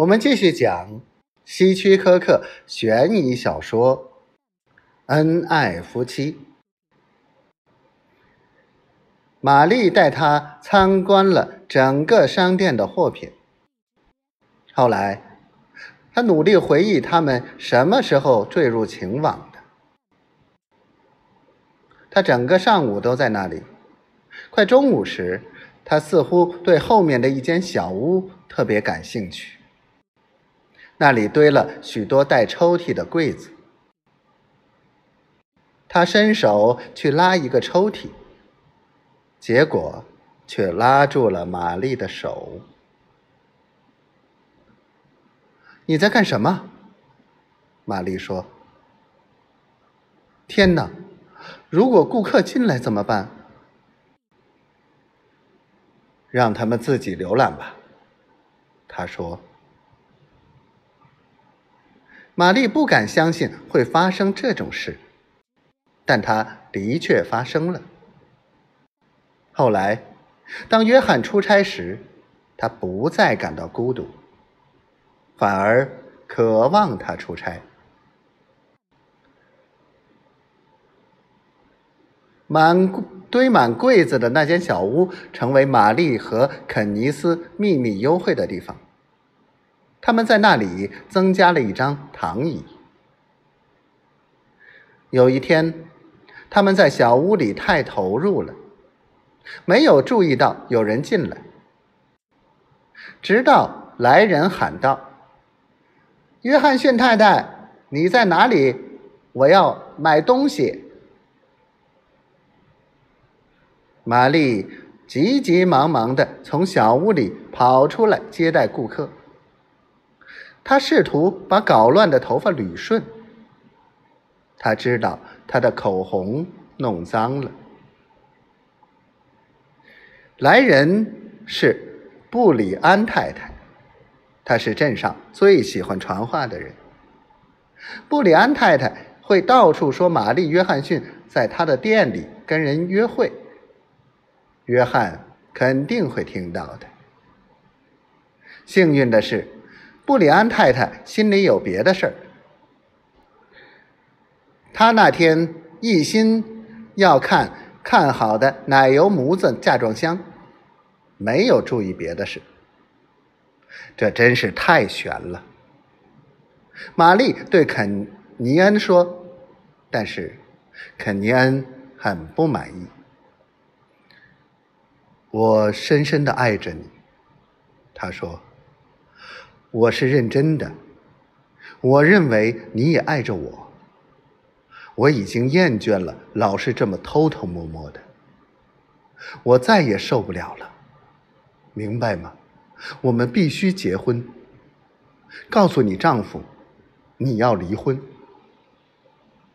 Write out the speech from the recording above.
我们继续讲希区柯克悬疑小说《恩爱夫妻》。玛丽带他参观了整个商店的货品。后来，他努力回忆他们什么时候坠入情网的。他整个上午都在那里。快中午时，他似乎对后面的一间小屋特别感兴趣。那里堆了许多带抽屉的柜子，他伸手去拉一个抽屉，结果却拉住了玛丽的手。你在干什么？玛丽说：“天哪，如果顾客进来怎么办？让他们自己浏览吧。”他说。玛丽不敢相信会发生这种事，但它的确发生了。后来，当约翰出差时，他不再感到孤独，反而渴望他出差。满堆满柜子的那间小屋，成为玛丽和肯尼斯秘密幽会的地方。他们在那里增加了一张躺椅。有一天，他们在小屋里太投入了，没有注意到有人进来。直到来人喊道：“约翰逊太太，你在哪里？我要买东西。”玛丽急急忙忙的从小屋里跑出来接待顾客。他试图把搞乱的头发捋顺。他知道他的口红弄脏了。来人是布里安太太，她是镇上最喜欢传话的人。布里安太太会到处说玛丽·约翰逊在他的店里跟人约会，约翰肯定会听到的。幸运的是。布里安太太心里有别的事儿，她那天一心要看看好的奶油模子嫁妆箱，没有注意别的事。这真是太悬了。玛丽对肯尼恩说，但是肯尼恩很不满意。我深深的爱着你，他说。我是认真的，我认为你也爱着我。我已经厌倦了老是这么偷偷摸摸的，我再也受不了了，明白吗？我们必须结婚。告诉你丈夫，你要离婚。